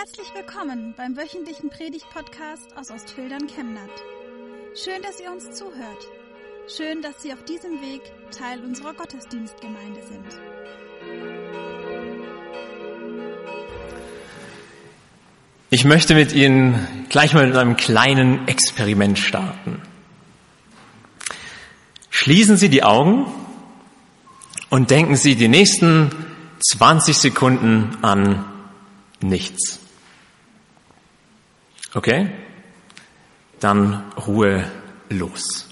Herzlich willkommen beim wöchentlichen Predigt-Podcast aus Ostfildern Chemnat. Schön, dass ihr uns zuhört. Schön, dass Sie auf diesem Weg Teil unserer Gottesdienstgemeinde sind. Ich möchte mit Ihnen gleich mal mit einem kleinen Experiment starten. Schließen Sie die Augen und denken Sie die nächsten 20 Sekunden an nichts. Okay? Dann Ruhe los.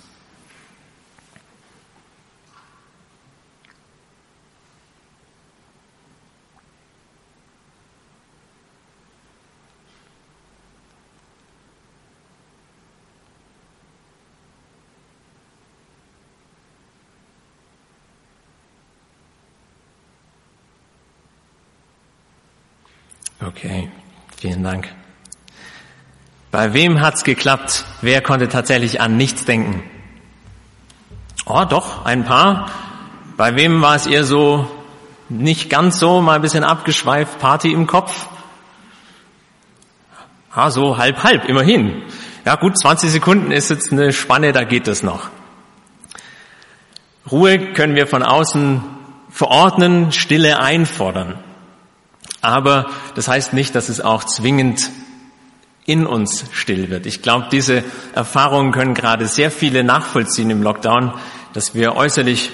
Okay, vielen Dank. Bei wem hat's geklappt? Wer konnte tatsächlich an nichts denken? Oh, doch, ein paar. Bei wem war es eher so nicht ganz so, mal ein bisschen abgeschweift, Party im Kopf? Ah, so halb halb, immerhin. Ja gut, 20 Sekunden ist jetzt eine Spanne, da geht es noch. Ruhe können wir von außen verordnen, Stille einfordern. Aber das heißt nicht, dass es auch zwingend in uns still wird. Ich glaube, diese Erfahrungen können gerade sehr viele nachvollziehen im Lockdown, dass wir äußerlich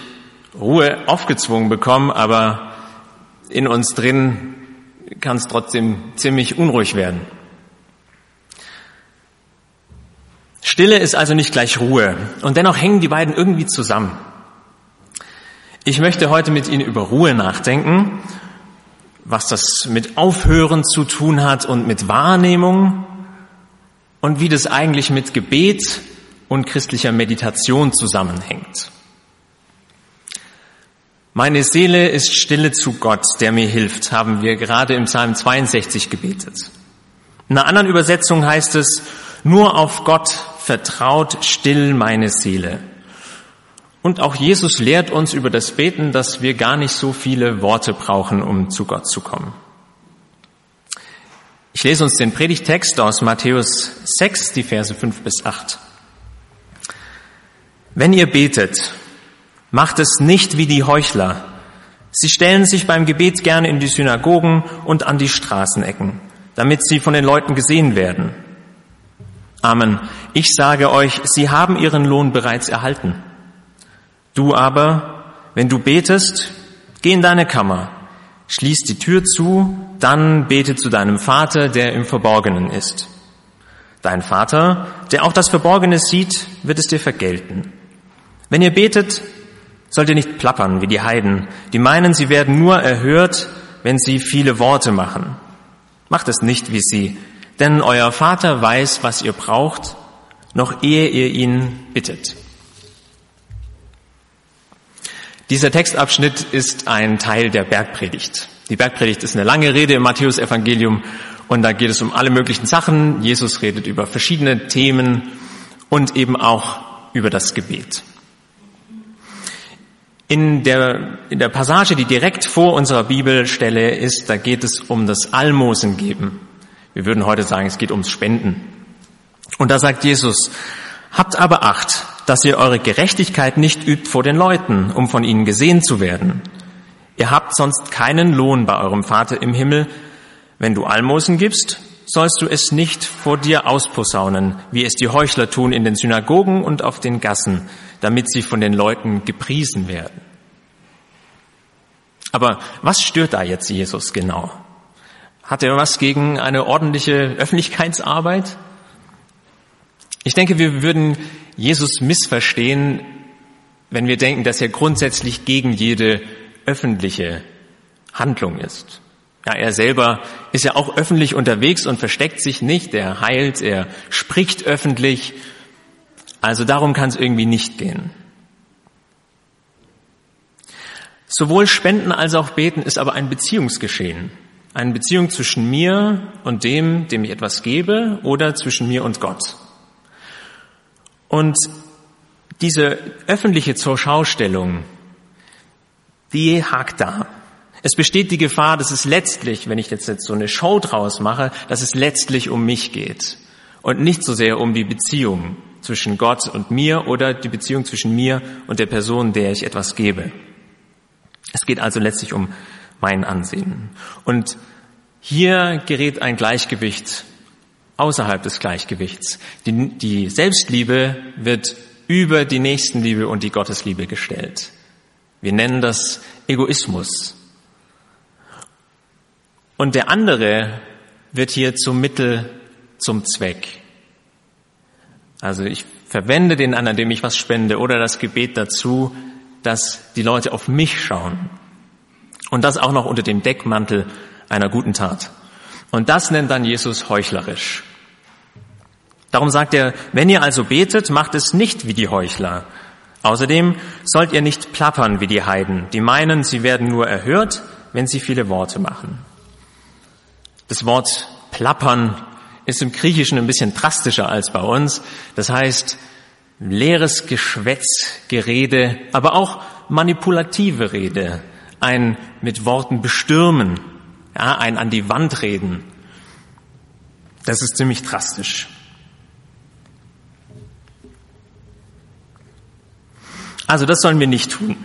Ruhe aufgezwungen bekommen, aber in uns drin kann es trotzdem ziemlich unruhig werden. Stille ist also nicht gleich Ruhe und dennoch hängen die beiden irgendwie zusammen. Ich möchte heute mit Ihnen über Ruhe nachdenken was das mit Aufhören zu tun hat und mit Wahrnehmung und wie das eigentlich mit Gebet und christlicher Meditation zusammenhängt. Meine Seele ist stille zu Gott, der mir hilft, haben wir gerade im Psalm 62 gebetet. In einer anderen Übersetzung heißt es, nur auf Gott vertraut still meine Seele. Und auch Jesus lehrt uns über das Beten, dass wir gar nicht so viele Worte brauchen, um zu Gott zu kommen. Ich lese uns den Predigtext aus Matthäus 6, die Verse 5 bis 8. Wenn ihr betet, macht es nicht wie die Heuchler. Sie stellen sich beim Gebet gerne in die Synagogen und an die Straßenecken, damit sie von den Leuten gesehen werden. Amen. Ich sage euch, sie haben ihren Lohn bereits erhalten. Du aber, wenn du betest, geh in deine Kammer, schließ die Tür zu, dann bete zu deinem Vater, der im Verborgenen ist. Dein Vater, der auch das Verborgene sieht, wird es dir vergelten. Wenn ihr betet, sollt ihr nicht plappern wie die Heiden, die meinen, sie werden nur erhört, wenn sie viele Worte machen. Macht es nicht wie sie, denn euer Vater weiß, was ihr braucht, noch ehe ihr ihn bittet. Dieser Textabschnitt ist ein Teil der Bergpredigt. Die Bergpredigt ist eine lange Rede im Matthäusevangelium und da geht es um alle möglichen Sachen. Jesus redet über verschiedene Themen und eben auch über das Gebet. In der, in der Passage, die direkt vor unserer Bibelstelle ist, da geht es um das Almosen geben. Wir würden heute sagen, es geht ums Spenden. Und da sagt Jesus, habt aber Acht, dass ihr eure Gerechtigkeit nicht übt vor den Leuten, um von ihnen gesehen zu werden. Ihr habt sonst keinen Lohn bei eurem Vater im Himmel. Wenn du Almosen gibst, sollst du es nicht vor dir ausposaunen, wie es die Heuchler tun in den Synagogen und auf den Gassen, damit sie von den Leuten gepriesen werden. Aber was stört da jetzt Jesus genau? Hat er was gegen eine ordentliche Öffentlichkeitsarbeit? Ich denke, wir würden Jesus missverstehen, wenn wir denken, dass er grundsätzlich gegen jede öffentliche Handlung ist. Ja, er selber ist ja auch öffentlich unterwegs und versteckt sich nicht. Er heilt, er spricht öffentlich. Also darum kann es irgendwie nicht gehen. Sowohl Spenden als auch Beten ist aber ein Beziehungsgeschehen. Eine Beziehung zwischen mir und dem, dem ich etwas gebe, oder zwischen mir und Gott. Und diese öffentliche Zurschaustellung, die hakt da. Es besteht die Gefahr, dass es letztlich, wenn ich jetzt, jetzt so eine Show draus mache, dass es letztlich um mich geht und nicht so sehr um die Beziehung zwischen Gott und mir oder die Beziehung zwischen mir und der Person, der ich etwas gebe. Es geht also letztlich um mein Ansehen. Und hier gerät ein Gleichgewicht außerhalb des Gleichgewichts. Die, die Selbstliebe wird über die Nächstenliebe und die Gottesliebe gestellt. Wir nennen das Egoismus. Und der andere wird hier zum Mittel zum Zweck. Also ich verwende den anderen, dem ich was spende, oder das Gebet dazu, dass die Leute auf mich schauen. Und das auch noch unter dem Deckmantel einer guten Tat. Und das nennt dann Jesus heuchlerisch. Darum sagt er, wenn ihr also betet, macht es nicht wie die Heuchler. Außerdem sollt ihr nicht plappern wie die Heiden, die meinen, sie werden nur erhört, wenn sie viele Worte machen. Das Wort plappern ist im Griechischen ein bisschen drastischer als bei uns. Das heißt, leeres Geschwätz, Gerede, aber auch manipulative Rede, ein mit Worten bestürmen, ja, ein an die Wand reden. Das ist ziemlich drastisch. Also das sollen wir nicht tun.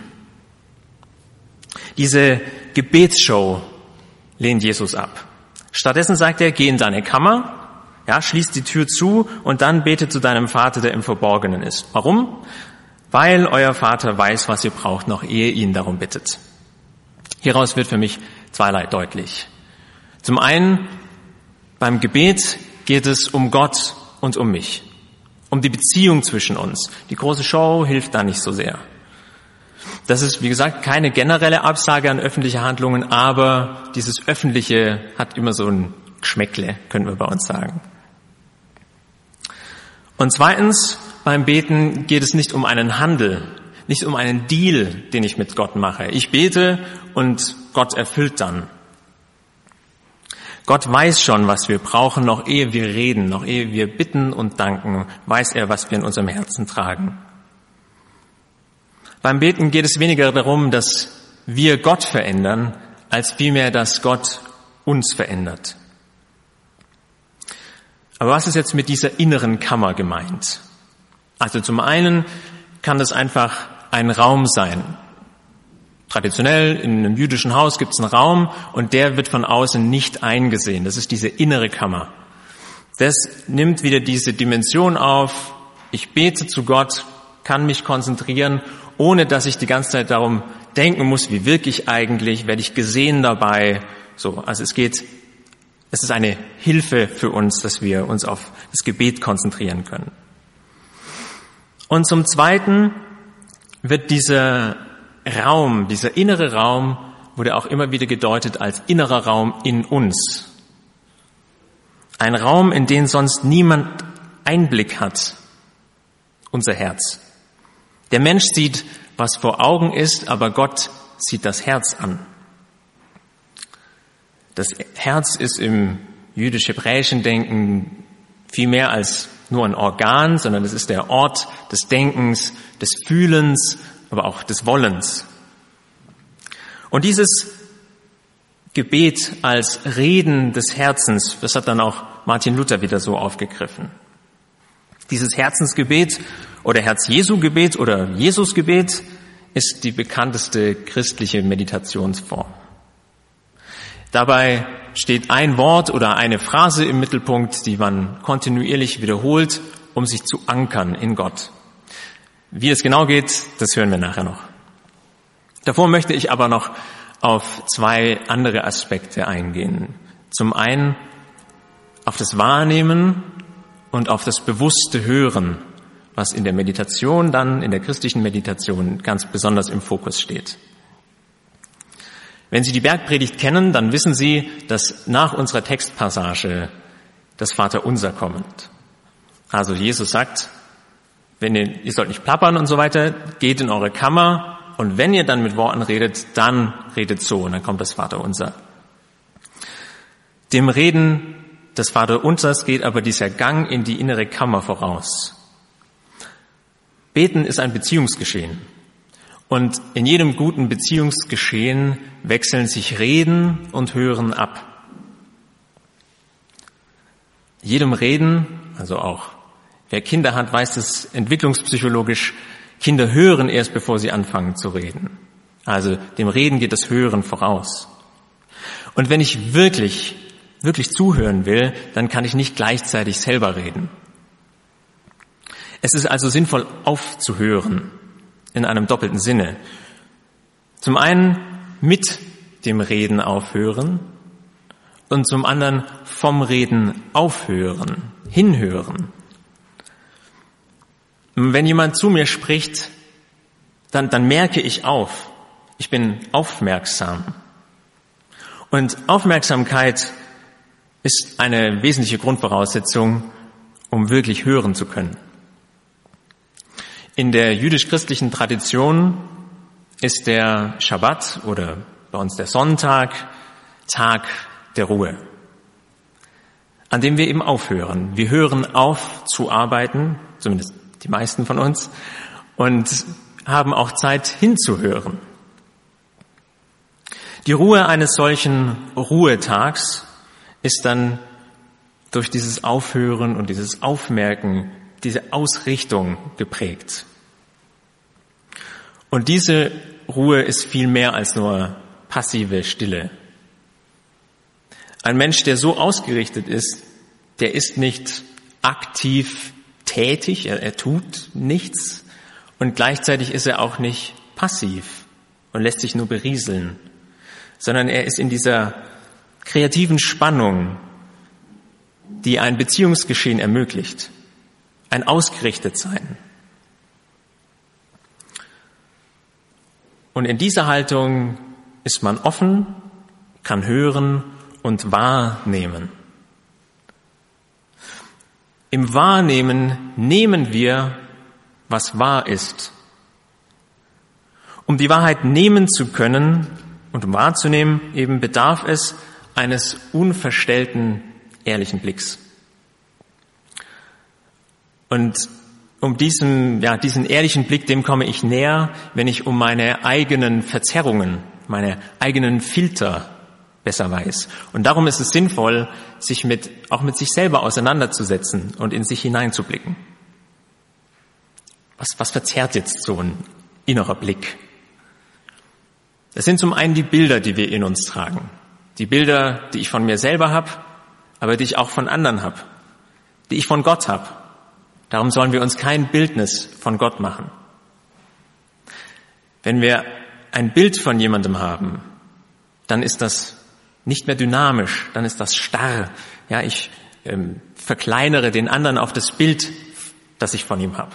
Diese Gebetsshow lehnt Jesus ab. Stattdessen sagt er, geh in deine Kammer, ja, schließ die Tür zu und dann bete zu deinem Vater, der im Verborgenen ist. Warum? Weil euer Vater weiß, was ihr braucht, noch ehe ihn darum bittet. Hieraus wird für mich zweierlei deutlich. Zum einen, beim Gebet geht es um Gott und um mich, um die Beziehung zwischen uns. Die große Show hilft da nicht so sehr. Das ist, wie gesagt, keine generelle Absage an öffentliche Handlungen, aber dieses Öffentliche hat immer so ein Geschmäckle, können wir bei uns sagen. Und zweitens, beim Beten geht es nicht um einen Handel, nicht um einen Deal, den ich mit Gott mache. Ich bete und Gott erfüllt dann. Gott weiß schon, was wir brauchen, noch ehe wir reden, noch ehe wir bitten und danken, weiß er, was wir in unserem Herzen tragen. Beim Beten geht es weniger darum, dass wir Gott verändern, als vielmehr, dass Gott uns verändert. Aber was ist jetzt mit dieser inneren Kammer gemeint? Also zum einen kann das einfach ein Raum sein. Traditionell in einem jüdischen Haus gibt es einen Raum und der wird von außen nicht eingesehen. Das ist diese innere Kammer. Das nimmt wieder diese Dimension auf. Ich bete zu Gott, kann mich konzentrieren ohne dass ich die ganze Zeit darum denken muss, wie wirke ich eigentlich, werde ich gesehen dabei. So, also es geht, es ist eine Hilfe für uns, dass wir uns auf das Gebet konzentrieren können. Und zum Zweiten wird dieser Raum, dieser innere Raum, wurde auch immer wieder gedeutet als innerer Raum in uns. Ein Raum, in den sonst niemand Einblick hat. Unser Herz. Der Mensch sieht, was vor Augen ist, aber Gott sieht das Herz an. Das Herz ist im jüdisch-hebräischen Denken viel mehr als nur ein Organ, sondern es ist der Ort des Denkens, des Fühlens, aber auch des Wollens. Und dieses Gebet als Reden des Herzens, das hat dann auch Martin Luther wieder so aufgegriffen. Dieses Herzensgebet oder Herz-Jesu-Gebet oder Jesus-Gebet ist die bekannteste christliche Meditationsform. Dabei steht ein Wort oder eine Phrase im Mittelpunkt, die man kontinuierlich wiederholt, um sich zu ankern in Gott. Wie es genau geht, das hören wir nachher noch. Davor möchte ich aber noch auf zwei andere Aspekte eingehen. Zum einen auf das Wahrnehmen und auf das bewusste Hören, was in der Meditation dann, in der christlichen Meditation ganz besonders im Fokus steht. Wenn Sie die Bergpredigt kennen, dann wissen Sie, dass nach unserer Textpassage das Vaterunser kommt. Also Jesus sagt, wenn ihr, ihr sollt nicht plappern und so weiter, geht in eure Kammer und wenn ihr dann mit Worten redet, dann redet so und dann kommt das Vaterunser. Dem Reden des Vaterunsers geht aber dieser Gang in die innere Kammer voraus. Beten ist ein Beziehungsgeschehen. Und in jedem guten Beziehungsgeschehen wechseln sich Reden und Hören ab. Jedem Reden, also auch wer Kinder hat, weiß es entwicklungspsychologisch, Kinder hören erst, bevor sie anfangen zu reden. Also dem Reden geht das Hören voraus. Und wenn ich wirklich, wirklich zuhören will, dann kann ich nicht gleichzeitig selber reden. Es ist also sinnvoll aufzuhören in einem doppelten Sinne. Zum einen mit dem Reden aufhören und zum anderen vom Reden aufhören, hinhören. Wenn jemand zu mir spricht, dann, dann merke ich auf. Ich bin aufmerksam. Und Aufmerksamkeit ist eine wesentliche Grundvoraussetzung, um wirklich hören zu können. In der jüdisch-christlichen Tradition ist der Schabbat oder bei uns der Sonntag Tag der Ruhe, an dem wir eben aufhören. Wir hören auf zu arbeiten, zumindest die meisten von uns, und haben auch Zeit hinzuhören. Die Ruhe eines solchen Ruhetags ist dann durch dieses Aufhören und dieses Aufmerken, diese Ausrichtung geprägt. Und diese Ruhe ist viel mehr als nur passive Stille. Ein Mensch, der so ausgerichtet ist, der ist nicht aktiv tätig, er, er tut nichts und gleichzeitig ist er auch nicht passiv und lässt sich nur berieseln, sondern er ist in dieser kreativen Spannung, die ein Beziehungsgeschehen ermöglicht, ein Ausgerichtetsein. Und in dieser Haltung ist man offen, kann hören und wahrnehmen. Im Wahrnehmen nehmen wir, was wahr ist. Um die Wahrheit nehmen zu können und um wahrzunehmen, eben bedarf es eines unverstellten, ehrlichen Blicks. Und um diesen, ja, diesen ehrlichen Blick, dem komme ich näher, wenn ich um meine eigenen Verzerrungen, meine eigenen Filter besser weiß. Und darum ist es sinnvoll, sich mit, auch mit sich selber auseinanderzusetzen und in sich hineinzublicken. Was, was verzerrt jetzt so ein innerer Blick? Das sind zum einen die Bilder, die wir in uns tragen. Die Bilder, die ich von mir selber habe, aber die ich auch von anderen habe, die ich von Gott habe. Darum sollen wir uns kein Bildnis von Gott machen. Wenn wir ein Bild von jemandem haben, dann ist das nicht mehr dynamisch, dann ist das starr. Ja, ich ähm, verkleinere den anderen auf das Bild, das ich von ihm habe.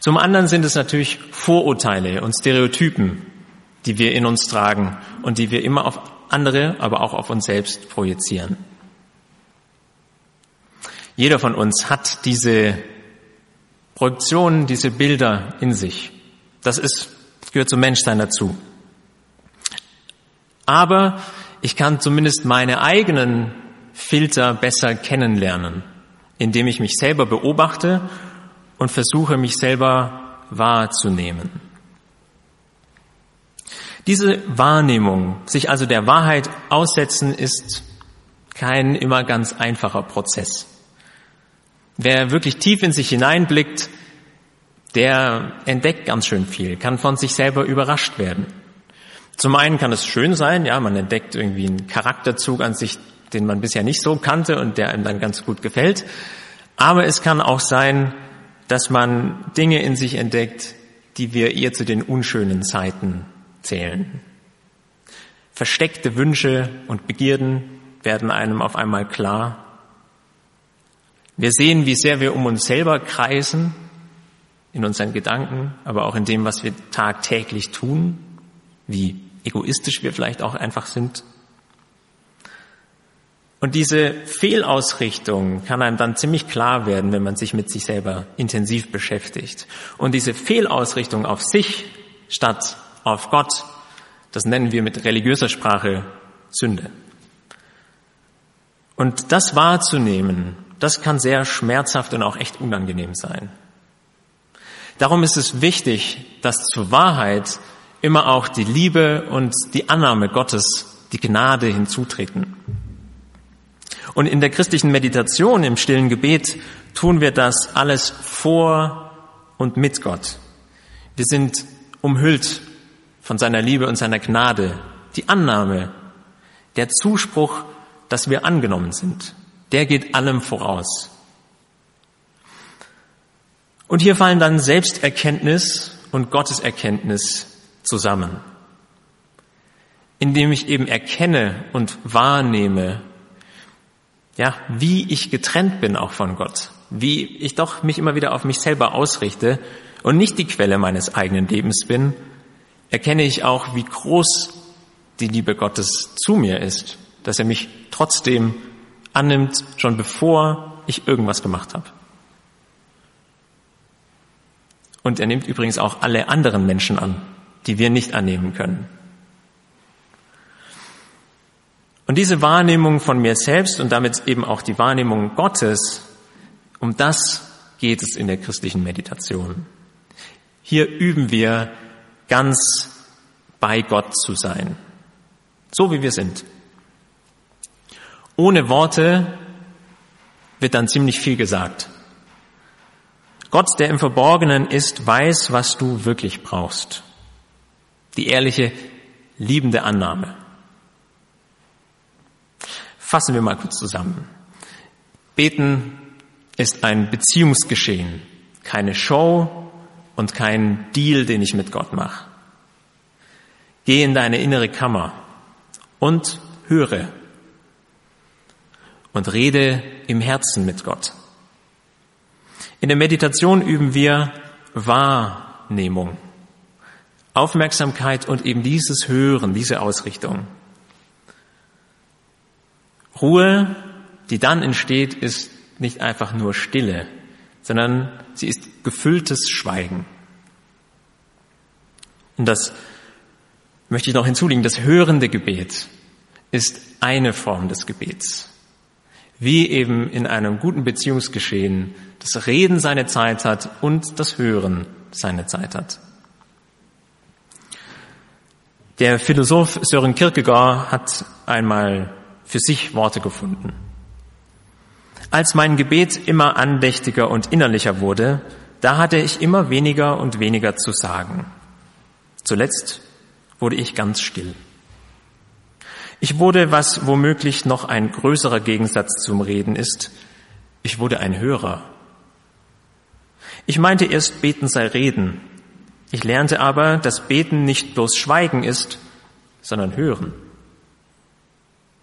Zum anderen sind es natürlich Vorurteile und Stereotypen, die wir in uns tragen und die wir immer auf andere, aber auch auf uns selbst projizieren. Jeder von uns hat diese Projektionen, diese Bilder in sich. Das ist, gehört zum Menschsein dazu. Aber ich kann zumindest meine eigenen Filter besser kennenlernen, indem ich mich selber beobachte und versuche, mich selber wahrzunehmen. Diese Wahrnehmung, sich also der Wahrheit aussetzen, ist kein immer ganz einfacher Prozess. Wer wirklich tief in sich hineinblickt, der entdeckt ganz schön viel, kann von sich selber überrascht werden. Zum einen kann es schön sein, ja, man entdeckt irgendwie einen Charakterzug an sich, den man bisher nicht so kannte und der einem dann ganz gut gefällt. Aber es kann auch sein, dass man Dinge in sich entdeckt, die wir eher zu den unschönen Zeiten zählen. Versteckte Wünsche und Begierden werden einem auf einmal klar. Wir sehen, wie sehr wir um uns selber kreisen, in unseren Gedanken, aber auch in dem, was wir tagtäglich tun, wie egoistisch wir vielleicht auch einfach sind. Und diese Fehlausrichtung kann einem dann ziemlich klar werden, wenn man sich mit sich selber intensiv beschäftigt. Und diese Fehlausrichtung auf sich statt auf Gott, das nennen wir mit religiöser Sprache Sünde. Und das wahrzunehmen, das kann sehr schmerzhaft und auch echt unangenehm sein. Darum ist es wichtig, dass zur Wahrheit immer auch die Liebe und die Annahme Gottes, die Gnade hinzutreten. Und in der christlichen Meditation, im stillen Gebet, tun wir das alles vor und mit Gott. Wir sind umhüllt von seiner Liebe und seiner Gnade. Die Annahme, der Zuspruch, dass wir angenommen sind, der geht allem voraus. Und hier fallen dann Selbsterkenntnis und Gotteserkenntnis zusammen, indem ich eben erkenne und wahrnehme, ja, wie ich getrennt bin auch von Gott, wie ich doch mich immer wieder auf mich selber ausrichte und nicht die Quelle meines eigenen Lebens bin, erkenne ich auch, wie groß die Liebe Gottes zu mir ist, dass er mich trotzdem annimmt, schon bevor ich irgendwas gemacht habe. Und er nimmt übrigens auch alle anderen Menschen an, die wir nicht annehmen können. Und diese Wahrnehmung von mir selbst und damit eben auch die Wahrnehmung Gottes, um das geht es in der christlichen Meditation. Hier üben wir ganz bei Gott zu sein, so wie wir sind. Ohne Worte wird dann ziemlich viel gesagt. Gott, der im Verborgenen ist, weiß, was du wirklich brauchst. Die ehrliche, liebende Annahme. Fassen wir mal kurz zusammen. Beten ist ein Beziehungsgeschehen, keine Show und kein Deal, den ich mit Gott mache. Geh in deine innere Kammer und höre und rede im Herzen mit Gott. In der Meditation üben wir Wahrnehmung, Aufmerksamkeit und eben dieses Hören, diese Ausrichtung. Ruhe, die dann entsteht, ist nicht einfach nur Stille, sondern sie ist gefülltes Schweigen. Und das möchte ich noch hinzulegen, das hörende Gebet ist eine Form des Gebets. Wie eben in einem guten Beziehungsgeschehen das Reden seine Zeit hat und das Hören seine Zeit hat. Der Philosoph Sören Kierkegaard hat einmal für sich Worte gefunden. Als mein Gebet immer andächtiger und innerlicher wurde, da hatte ich immer weniger und weniger zu sagen. Zuletzt wurde ich ganz still. Ich wurde, was womöglich noch ein größerer Gegensatz zum Reden ist, ich wurde ein Hörer. Ich meinte erst, beten sei reden. Ich lernte aber, dass beten nicht bloß Schweigen ist, sondern hören.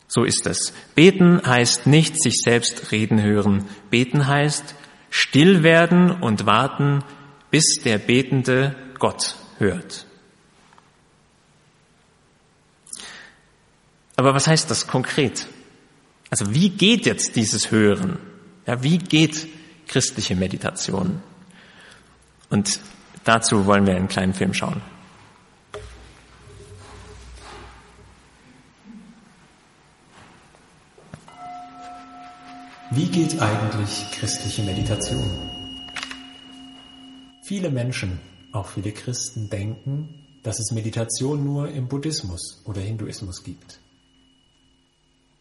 So ist es. Beten heißt nicht sich selbst reden hören. Beten heißt still werden und warten, bis der Betende Gott hört. Aber was heißt das konkret? Also wie geht jetzt dieses Hören? Ja, wie geht christliche Meditation? Und dazu wollen wir einen kleinen Film schauen. Wie geht eigentlich christliche Meditation? Viele Menschen, auch viele Christen, denken, dass es Meditation nur im Buddhismus oder Hinduismus gibt.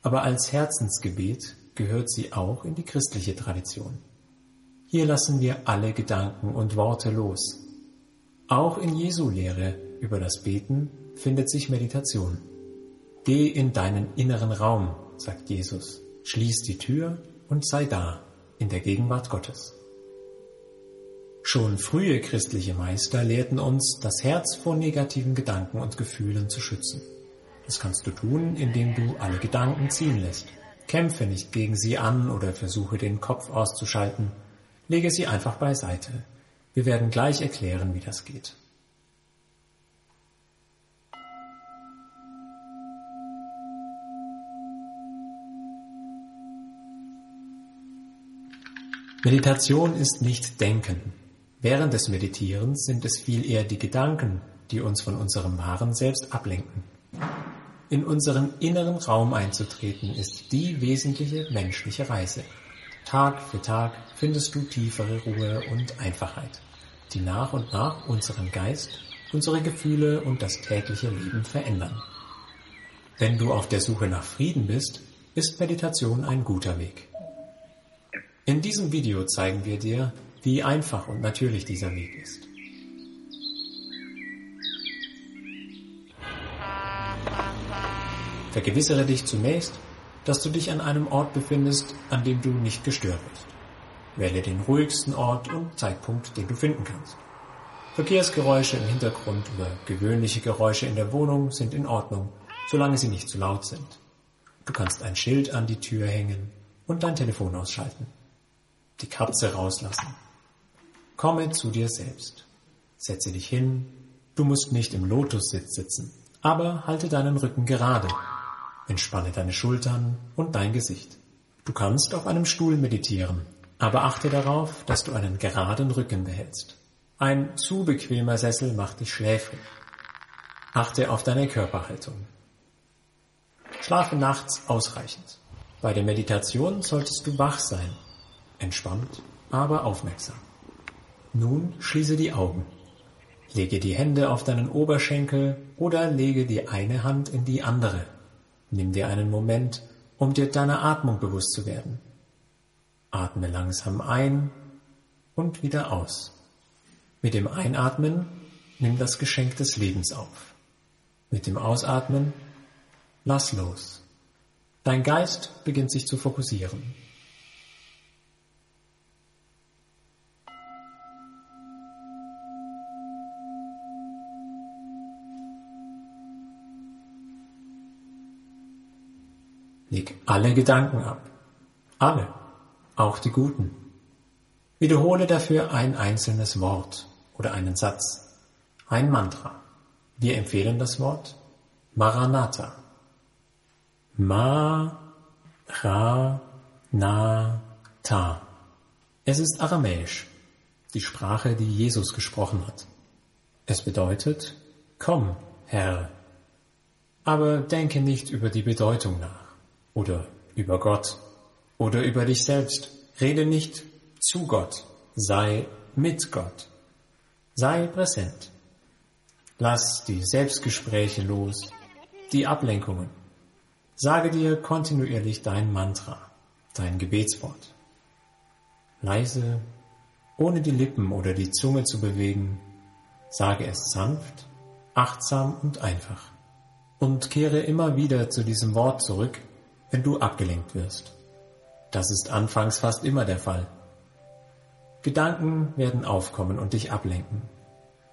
Aber als Herzensgebet gehört sie auch in die christliche Tradition. Hier lassen wir alle Gedanken und Worte los. Auch in Jesu Lehre über das Beten findet sich Meditation. Geh in deinen inneren Raum, sagt Jesus, schließ die Tür und sei da in der Gegenwart Gottes. Schon frühe christliche Meister lehrten uns, das Herz vor negativen Gedanken und Gefühlen zu schützen. Das kannst du tun, indem du alle Gedanken ziehen lässt. Kämpfe nicht gegen sie an oder versuche den Kopf auszuschalten. Lege sie einfach beiseite. Wir werden gleich erklären, wie das geht. Meditation ist nicht Denken. Während des Meditierens sind es viel eher die Gedanken, die uns von unserem wahren Selbst ablenken. In unseren inneren Raum einzutreten ist die wesentliche menschliche Reise. Tag für Tag findest du tiefere Ruhe und Einfachheit. die nach und nach unseren Geist, unsere Gefühle und das tägliche Leben verändern. Wenn du auf der Suche nach Frieden bist, ist Meditation ein guter Weg. In diesem Video zeigen wir dir, wie einfach und natürlich dieser Weg ist. Vergewissere dich zunächst, dass du dich an einem Ort befindest, an dem du nicht gestört wirst. Wähle den ruhigsten Ort und Zeitpunkt, den du finden kannst. Verkehrsgeräusche im Hintergrund oder gewöhnliche Geräusche in der Wohnung sind in Ordnung, solange sie nicht zu laut sind. Du kannst ein Schild an die Tür hängen und dein Telefon ausschalten die Katze rauslassen. Komme zu dir selbst. Setze dich hin. Du musst nicht im Lotussitz sitzen, aber halte deinen Rücken gerade. Entspanne deine Schultern und dein Gesicht. Du kannst auf einem Stuhl meditieren, aber achte darauf, dass du einen geraden Rücken behältst. Ein zu bequemer Sessel macht dich schläfrig. Achte auf deine Körperhaltung. Schlafe nachts ausreichend. Bei der Meditation solltest du wach sein entspannt, aber aufmerksam. Nun schließe die Augen. Lege die Hände auf deinen Oberschenkel oder lege die eine Hand in die andere. Nimm dir einen Moment, um dir deiner Atmung bewusst zu werden. Atme langsam ein und wieder aus. Mit dem Einatmen nimm das Geschenk des Lebens auf. Mit dem Ausatmen lass los. Dein Geist beginnt sich zu fokussieren. Leg alle Gedanken ab. Alle, auch die guten. Wiederhole dafür ein einzelnes Wort oder einen Satz, ein Mantra. Wir empfehlen das Wort Maranatha. Ma, Ra, Na, Ta. Es ist aramäisch, die Sprache, die Jesus gesprochen hat. Es bedeutet, komm, Herr. Aber denke nicht über die Bedeutung nach oder über Gott oder über dich selbst. Rede nicht zu Gott, sei mit Gott. Sei präsent. Lass die Selbstgespräche los, die Ablenkungen. Sage dir kontinuierlich dein Mantra, dein Gebetswort. Leise, ohne die Lippen oder die Zunge zu bewegen, sage es sanft, achtsam und einfach. Und kehre immer wieder zu diesem Wort zurück, wenn du abgelenkt wirst. Das ist anfangs fast immer der Fall. Gedanken werden aufkommen und dich ablenken.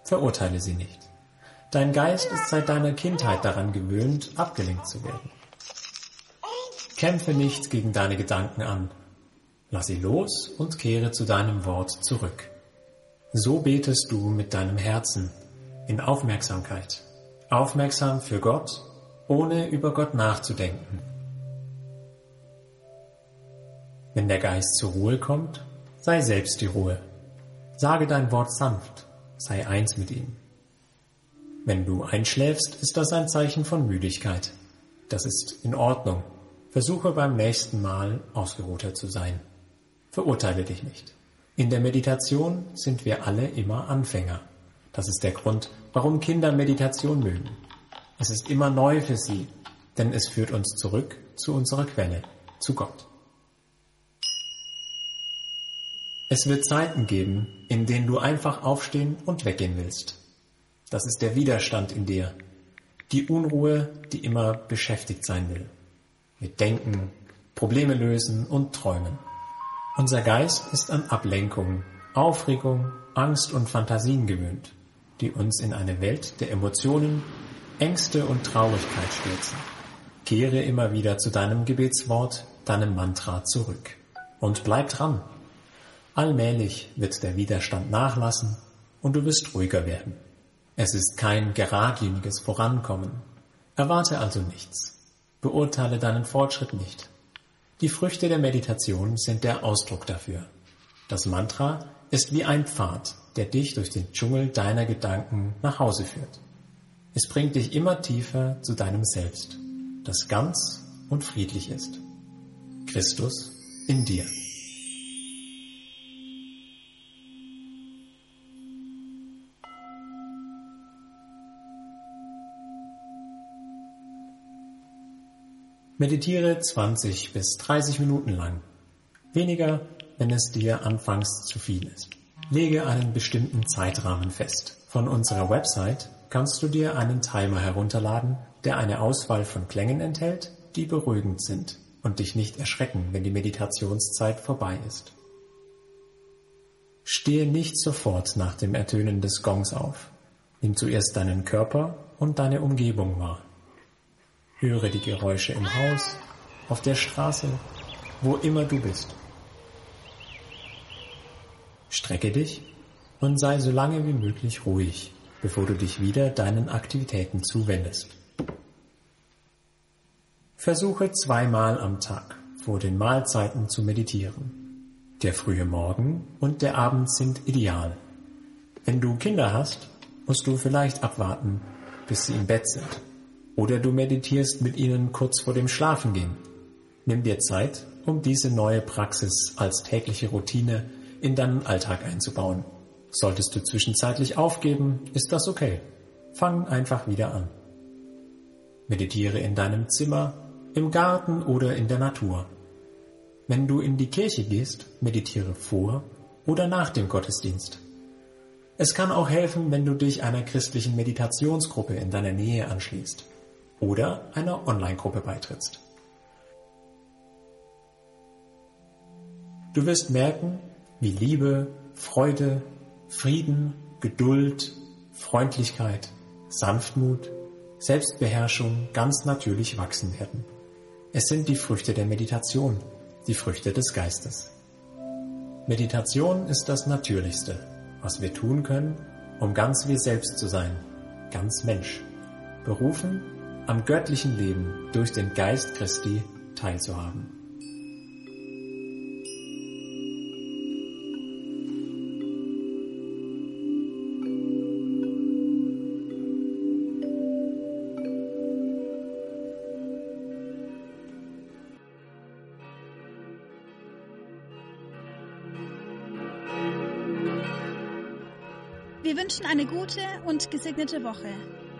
Verurteile sie nicht. Dein Geist ist seit deiner Kindheit daran gewöhnt, abgelenkt zu werden. Kämpfe nicht gegen deine Gedanken an. Lass sie los und kehre zu deinem Wort zurück. So betest du mit deinem Herzen in Aufmerksamkeit. Aufmerksam für Gott, ohne über Gott nachzudenken. Wenn der Geist zur Ruhe kommt, sei selbst die Ruhe. Sage dein Wort sanft, sei eins mit ihm. Wenn du einschläfst, ist das ein Zeichen von Müdigkeit. Das ist in Ordnung. Versuche beim nächsten Mal ausgeruhter zu sein. Verurteile dich nicht. In der Meditation sind wir alle immer Anfänger. Das ist der Grund, warum Kinder Meditation mögen. Es ist immer neu für sie, denn es führt uns zurück zu unserer Quelle, zu Gott. Es wird Zeiten geben, in denen du einfach aufstehen und weggehen willst. Das ist der Widerstand in dir, die Unruhe, die immer beschäftigt sein will. Mit Denken, Probleme lösen und Träumen. Unser Geist ist an Ablenkung, Aufregung, Angst und Fantasien gewöhnt, die uns in eine Welt der Emotionen, Ängste und Traurigkeit stürzen. Kehre immer wieder zu deinem Gebetswort, deinem Mantra zurück. Und bleib dran, Allmählich wird der Widerstand nachlassen und du wirst ruhiger werden. Es ist kein geradliniges Vorankommen. Erwarte also nichts. Beurteile deinen Fortschritt nicht. Die Früchte der Meditation sind der Ausdruck dafür. Das Mantra ist wie ein Pfad, der dich durch den Dschungel deiner Gedanken nach Hause führt. Es bringt dich immer tiefer zu deinem Selbst, das ganz und friedlich ist. Christus in dir. Meditiere 20 bis 30 Minuten lang. Weniger, wenn es dir anfangs zu viel ist. Lege einen bestimmten Zeitrahmen fest. Von unserer Website kannst du dir einen Timer herunterladen, der eine Auswahl von Klängen enthält, die beruhigend sind und dich nicht erschrecken, wenn die Meditationszeit vorbei ist. Stehe nicht sofort nach dem Ertönen des Gongs auf. Nimm zuerst deinen Körper und deine Umgebung wahr. Höre die Geräusche im Haus, auf der Straße, wo immer du bist. Strecke dich und sei so lange wie möglich ruhig, bevor du dich wieder deinen Aktivitäten zuwendest. Versuche zweimal am Tag vor den Mahlzeiten zu meditieren. Der frühe Morgen und der Abend sind ideal. Wenn du Kinder hast, musst du vielleicht abwarten, bis sie im Bett sind. Oder du meditierst mit ihnen kurz vor dem Schlafengehen. Nimm dir Zeit, um diese neue Praxis als tägliche Routine in deinen Alltag einzubauen. Solltest du zwischenzeitlich aufgeben, ist das okay. Fang einfach wieder an. Meditiere in deinem Zimmer, im Garten oder in der Natur. Wenn du in die Kirche gehst, meditiere vor oder nach dem Gottesdienst. Es kann auch helfen, wenn du dich einer christlichen Meditationsgruppe in deiner Nähe anschließt oder einer Online-Gruppe beitrittst. Du wirst merken, wie Liebe, Freude, Frieden, Geduld, Freundlichkeit, Sanftmut, Selbstbeherrschung ganz natürlich wachsen werden. Es sind die Früchte der Meditation, die Früchte des Geistes. Meditation ist das Natürlichste, was wir tun können, um ganz wir selbst zu sein, ganz Mensch, berufen, am göttlichen Leben durch den Geist Christi teilzuhaben. Wir wünschen eine gute und gesegnete Woche